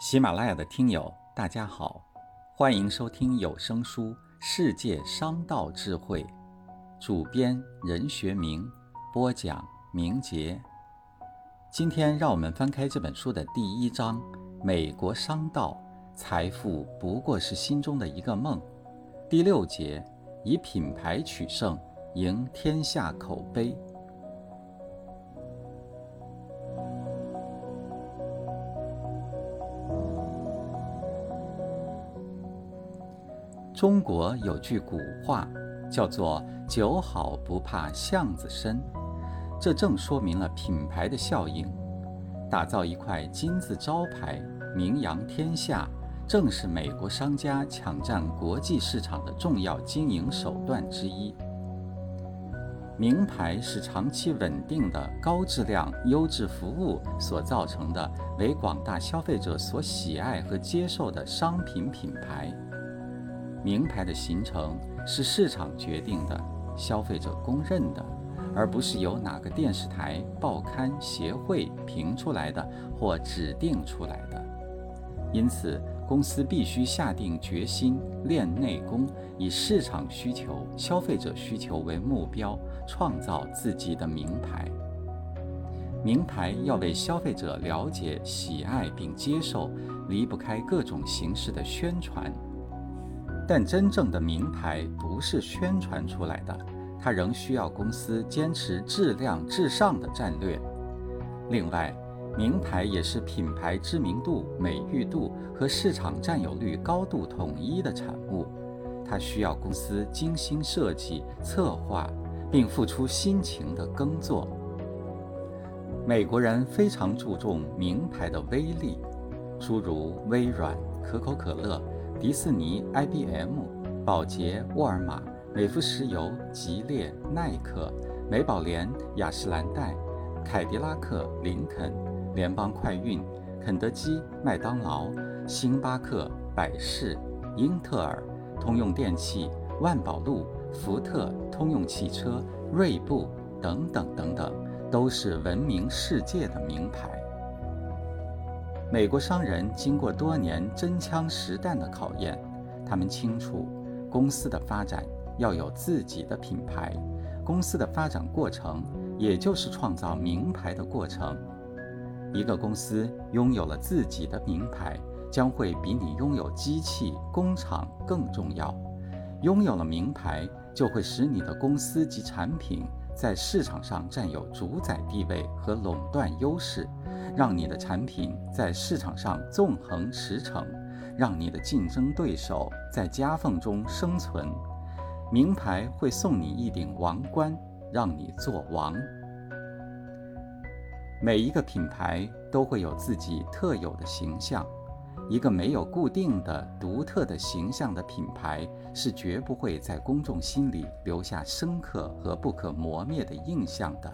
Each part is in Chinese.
喜马拉雅的听友，大家好，欢迎收听有声书《世界商道智慧》，主编任学明，播讲明杰。今天让我们翻开这本书的第一章：美国商道，财富不过是心中的一个梦。第六节：以品牌取胜，赢天下口碑。中国有句古话，叫做“酒好不怕巷子深”，这正说明了品牌的效应。打造一块金字招牌，名扬天下，正是美国商家抢占国际市场的重要经营手段之一。名牌是长期稳定的高质量、优质服务所造成的，为广大消费者所喜爱和接受的商品品牌。名牌的形成是市场决定的，消费者公认的，而不是由哪个电视台、报刊、协会评出来的或指定出来的。因此，公司必须下定决心练内功，以市场需求、消费者需求为目标，创造自己的名牌。名牌要为消费者了解、喜爱并接受，离不开各种形式的宣传。但真正的名牌不是宣传出来的，它仍需要公司坚持质量至上的战略。另外，名牌也是品牌知名度、美誉度和市场占有率高度统一的产物，它需要公司精心设计、策划，并付出辛勤的耕作。美国人非常注重名牌的威力，诸如微软、可口可乐。迪士尼、IBM、宝洁、沃尔玛、美孚石油、吉列、耐克、美宝莲、雅诗兰黛、凯迪拉克、林肯、联邦快运、肯德基、麦当劳、星巴克、百事、英特尔、通用电气、万宝路、福特、通用汽车、锐步等等等等，都是闻名世界的名牌。美国商人经过多年真枪实弹的考验，他们清楚，公司的发展要有自己的品牌，公司的发展过程也就是创造名牌的过程。一个公司拥有了自己的名牌，将会比你拥有机器、工厂更重要。拥有了名牌，就会使你的公司及产品在市场上占有主宰地位和垄断优势。让你的产品在市场上纵横驰骋，让你的竞争对手在夹缝中生存。名牌会送你一顶王冠，让你做王。每一个品牌都会有自己特有的形象，一个没有固定的、独特的形象的品牌是绝不会在公众心里留下深刻和不可磨灭的印象的。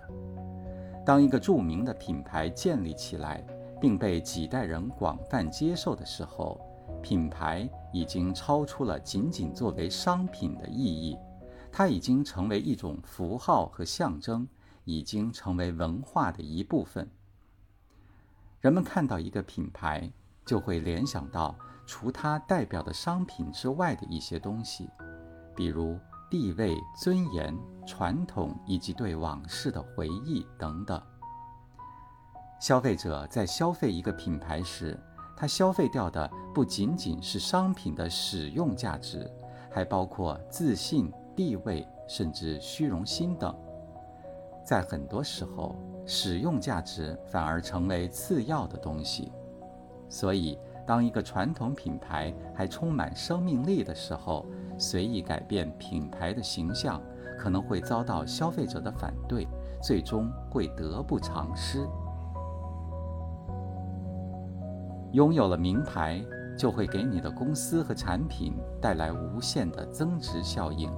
当一个著名的品牌建立起来，并被几代人广泛接受的时候，品牌已经超出了仅仅作为商品的意义，它已经成为一种符号和象征，已经成为文化的一部分。人们看到一个品牌，就会联想到除它代表的商品之外的一些东西，比如。地位、尊严、传统以及对往事的回忆等等。消费者在消费一个品牌时，他消费掉的不仅仅是商品的使用价值，还包括自信、地位，甚至虚荣心等。在很多时候，使用价值反而成为次要的东西。所以，当一个传统品牌还充满生命力的时候，随意改变品牌的形象，可能会遭到消费者的反对，最终会得不偿失。拥有了名牌，就会给你的公司和产品带来无限的增值效应。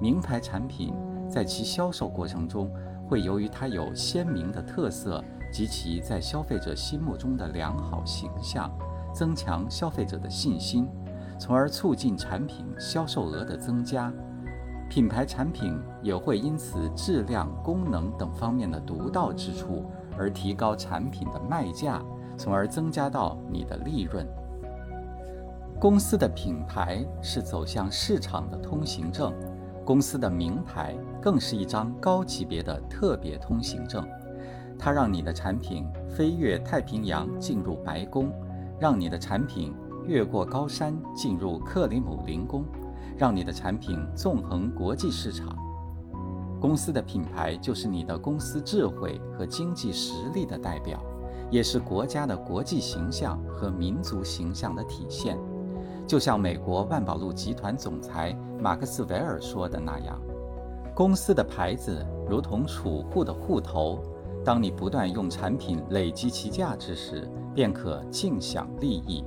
名牌产品在其销售过程中，会由于它有鲜明的特色及其在消费者心目中的良好形象，增强消费者的信心。从而促进产品销售额的增加，品牌产品也会因此质量、功能等方面的独到之处而提高产品的卖价，从而增加到你的利润。公司的品牌是走向市场的通行证，公司的名牌更是一张高级别的特别通行证。它让你的产品飞越太平洋进入白宫，让你的产品越过高山进入克里姆林宫，让你的产品纵横国际市场。公司的品牌就是你的公司智慧和经济实力的代表，也是国家的国际形象和民族形象的体现。就像美国万宝路集团总裁马克思韦尔说的那样：“公司的牌子如同储户的户头。”当你不断用产品累积其价值时，便可尽享利益。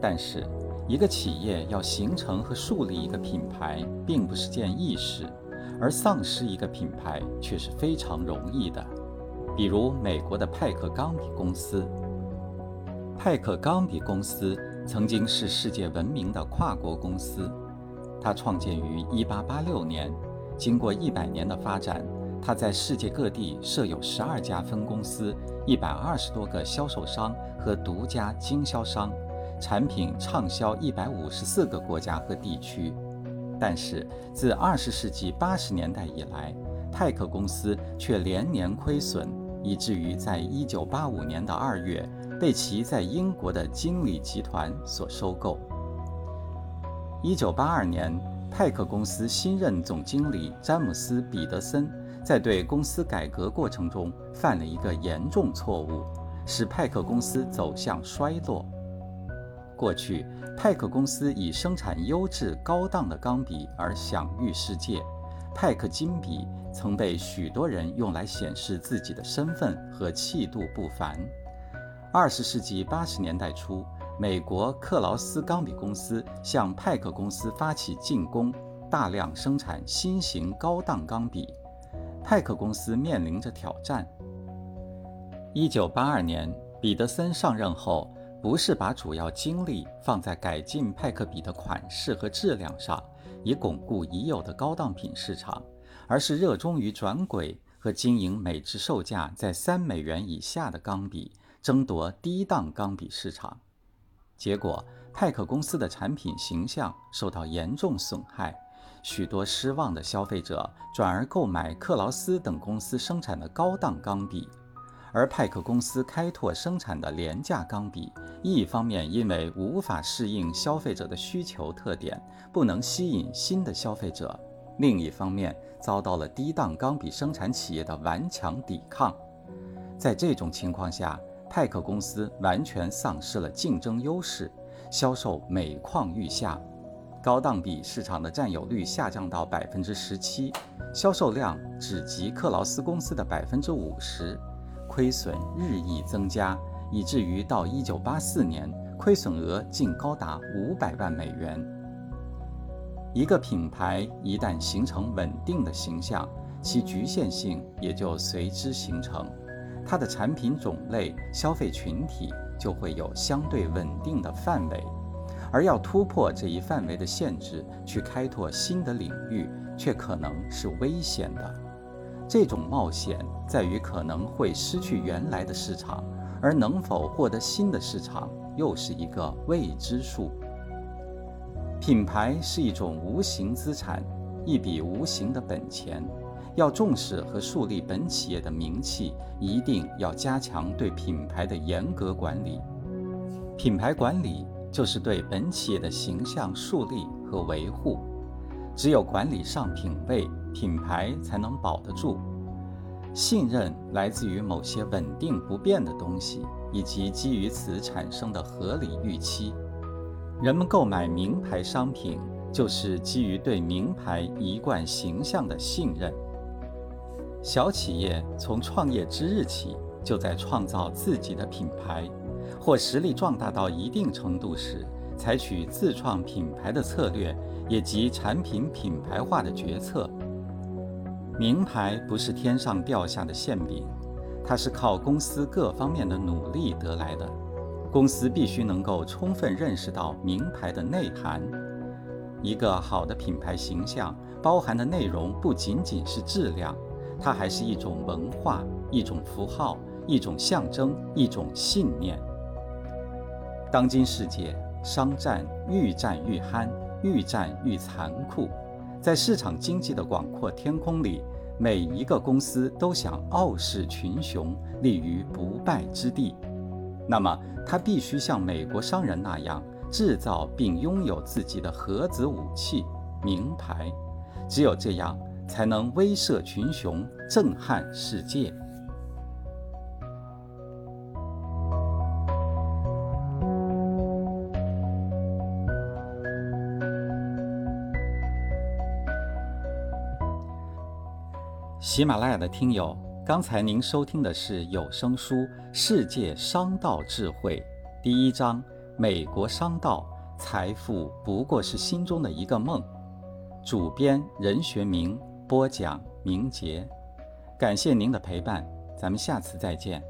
但是，一个企业要形成和树立一个品牌，并不是件易事，而丧失一个品牌却是非常容易的。比如，美国的派克钢笔公司。派克钢笔公司曾经是世界闻名的跨国公司，它创建于1886年，经过一百年的发展。它在世界各地设有十二家分公司，一百二十多个销售商和独家经销商，产品畅销一百五十四个国家和地区。但是，自二十世纪八十年代以来，派克公司却连年亏损，以至于在一九八五年的二月被其在英国的经理集团所收购。一九八二年，派克公司新任总经理詹姆斯·彼得森。在对公司改革过程中犯了一个严重错误，使派克公司走向衰落。过去，派克公司以生产优质高档的钢笔而享誉世界，派克金笔曾被许多人用来显示自己的身份和气度不凡。二十世纪八十年代初，美国克劳斯钢笔公司向派克公司发起进攻，大量生产新型高档钢笔。派克公司面临着挑战。一九八二年，彼得森上任后，不是把主要精力放在改进派克笔的款式和质量上，以巩固已有的高档品市场，而是热衷于转轨和经营每支售价在三美元以下的钢笔，争夺低档钢笔市场。结果，派克公司的产品形象受到严重损害。许多失望的消费者转而购买克劳斯等公司生产的高档钢笔，而派克公司开拓生产的廉价钢笔，一方面因为无法适应消费者的需求特点，不能吸引新的消费者；另一方面遭到了低档钢笔生产企业的顽强抵抗。在这种情况下，派克公司完全丧失了竞争优势，销售每况愈下。高档笔市场的占有率下降到百分之十七，销售量只及克劳斯公司的百分之五十，亏损日益增加，以至于到一九八四年，亏损额竟高达五百万美元。一个品牌一旦形成稳定的形象，其局限性也就随之形成，它的产品种类、消费群体就会有相对稳定的范围。而要突破这一范围的限制，去开拓新的领域，却可能是危险的。这种冒险在于可能会失去原来的市场，而能否获得新的市场，又是一个未知数。品牌是一种无形资产，一笔无形的本钱。要重视和树立本企业的名气，一定要加强对品牌的严格管理。品牌管理。就是对本企业的形象树立和维护，只有管理上品位，品牌才能保得住。信任来自于某些稳定不变的东西，以及基于此产生的合理预期。人们购买名牌商品，就是基于对名牌一贯形象的信任。小企业从创业之日起，就在创造自己的品牌。或实力壮大到一定程度时，采取自创品牌的策略，也即产品品牌化的决策。名牌不是天上掉下的馅饼，它是靠公司各方面的努力得来的。公司必须能够充分认识到名牌的内涵。一个好的品牌形象包含的内容不仅仅是质量，它还是一种文化，一种符号。一种象征，一种信念。当今世界，商战愈战愈酣，愈战愈残酷。在市场经济的广阔天空里，每一个公司都想傲视群雄，立于不败之地。那么，他必须像美国商人那样，制造并拥有自己的核子武器——名牌。只有这样，才能威慑群雄，震撼世界。喜马拉雅的听友，刚才您收听的是有声书《世界商道智慧》第一章：美国商道，财富不过是心中的一个梦。主编任学明播讲，明杰。感谢您的陪伴，咱们下次再见。